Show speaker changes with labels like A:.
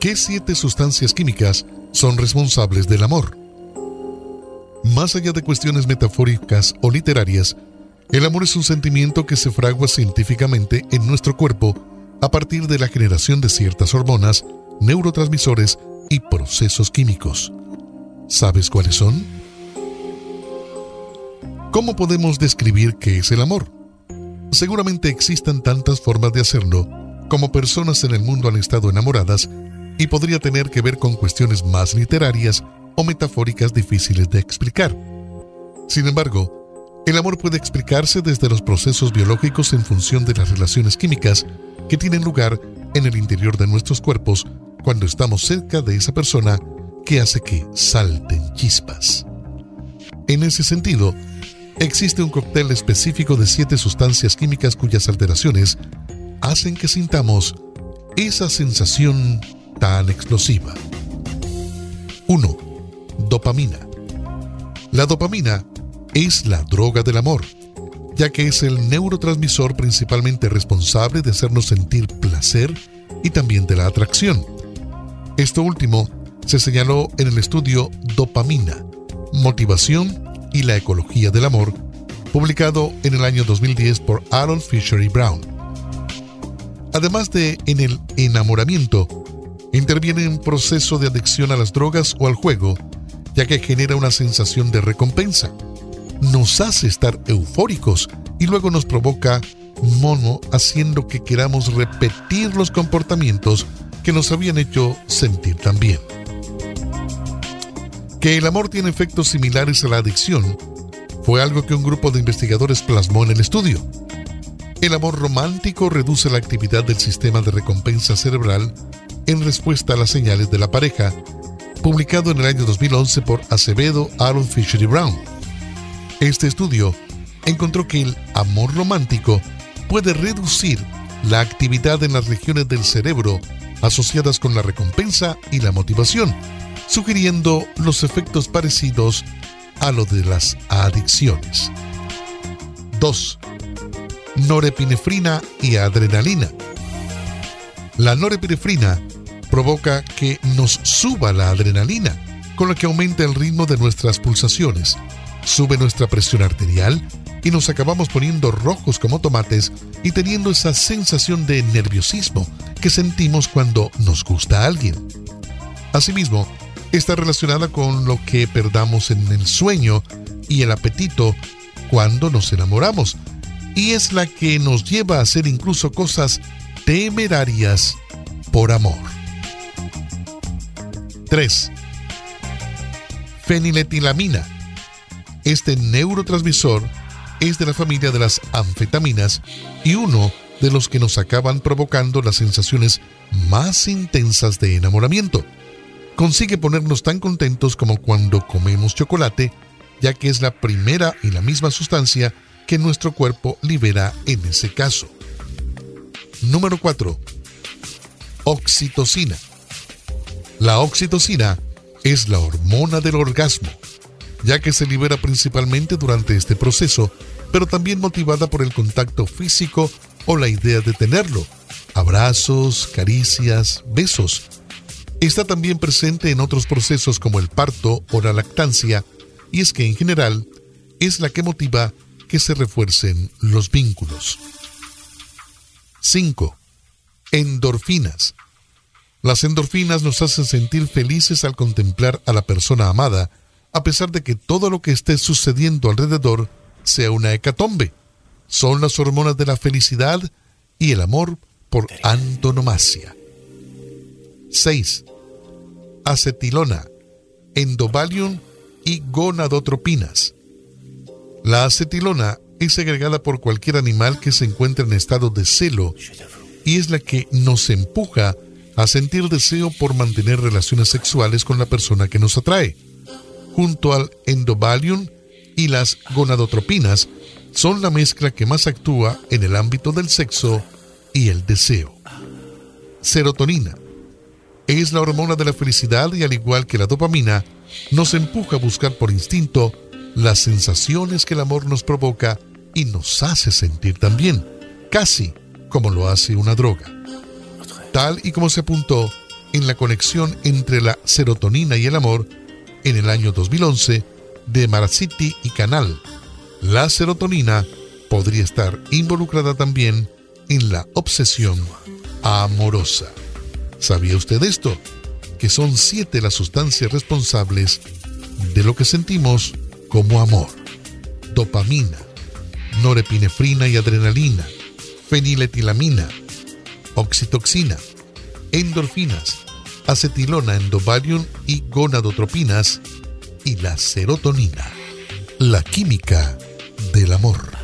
A: ¿Qué siete sustancias químicas son responsables del amor? Más allá de cuestiones metafóricas o literarias, el amor es un sentimiento que se fragua científicamente en nuestro cuerpo a partir de la generación de ciertas hormonas, neurotransmisores y procesos químicos. ¿Sabes cuáles son? ¿Cómo podemos describir qué es el amor? Seguramente existan tantas formas de hacerlo como personas en el mundo han estado enamoradas y podría tener que ver con cuestiones más literarias o metafóricas difíciles de explicar. Sin embargo, el amor puede explicarse desde los procesos biológicos en función de las relaciones químicas que tienen lugar en el interior de nuestros cuerpos cuando estamos cerca de esa persona que hace que salten chispas. En ese sentido, existe un cóctel específico de siete sustancias químicas cuyas alteraciones hacen que sintamos esa sensación tan explosiva. 1. Dopamina. La dopamina es la droga del amor, ya que es el neurotransmisor principalmente responsable de hacernos sentir placer y también de la atracción. Esto último se señaló en el estudio Dopamina, Motivación y la Ecología del Amor, publicado en el año 2010 por Aaron Fisher y Brown. Además de en el enamoramiento, interviene en proceso de adicción a las drogas o al juego, ya que genera una sensación de recompensa. Nos hace estar eufóricos y luego nos provoca mono haciendo que queramos repetir los comportamientos que nos habían hecho sentir tan bien. Que el amor tiene efectos similares a la adicción fue algo que un grupo de investigadores plasmó en el estudio. El amor romántico reduce la actividad del sistema de recompensa cerebral en respuesta a las señales de la pareja, publicado en el año 2011 por Acevedo, Aaron Fisher y Brown. Este estudio encontró que el amor romántico puede reducir la actividad en las regiones del cerebro asociadas con la recompensa y la motivación, sugiriendo los efectos parecidos a lo de las adicciones. 2. Norepinefrina y adrenalina. La norepinefrina provoca que nos suba la adrenalina, con lo que aumenta el ritmo de nuestras pulsaciones, sube nuestra presión arterial y nos acabamos poniendo rojos como tomates y teniendo esa sensación de nerviosismo que sentimos cuando nos gusta alguien. Asimismo, está relacionada con lo que perdamos en el sueño y el apetito cuando nos enamoramos, y es la que nos lleva a hacer incluso cosas temerarias por amor. 3. Feniletilamina. Este neurotransmisor es de la familia de las anfetaminas y uno de los que nos acaban provocando las sensaciones más intensas de enamoramiento. Consigue ponernos tan contentos como cuando comemos chocolate, ya que es la primera y la misma sustancia que nuestro cuerpo libera en ese caso. Número 4. Oxitocina. La oxitocina es la hormona del orgasmo, ya que se libera principalmente durante este proceso, pero también motivada por el contacto físico o la idea de tenerlo, abrazos, caricias, besos. Está también presente en otros procesos como el parto o la lactancia, y es que en general es la que motiva que se refuercen los vínculos. 5. Endorfinas. Las endorfinas nos hacen sentir felices al contemplar a la persona amada, a pesar de que todo lo que esté sucediendo alrededor sea una hecatombe. Son las hormonas de la felicidad y el amor por antonomasia. 6. Acetilona, endovalium y gonadotropinas. La acetilona es segregada por cualquier animal que se encuentre en estado de celo y es la que nos empuja a sentir deseo por mantener relaciones sexuales con la persona que nos atrae. Junto al endovalium y las gonadotropinas, son la mezcla que más actúa en el ámbito del sexo y el deseo. Serotonina. Es la hormona de la felicidad y al igual que la dopamina, nos empuja a buscar por instinto las sensaciones que el amor nos provoca y nos hace sentir también, casi como lo hace una droga. tal y como se apuntó en la conexión entre la serotonina y el amor en el año 2011 de Maraciti y Canal. La serotonina podría estar involucrada también en la obsesión amorosa. ¿Sabía usted esto? Que son siete las sustancias responsables de lo que sentimos como amor. Dopamina, norepinefrina y adrenalina, feniletilamina, oxitoxina, endorfinas, acetilona, endovalium y gonadotropinas y la serotonina, la química del amor.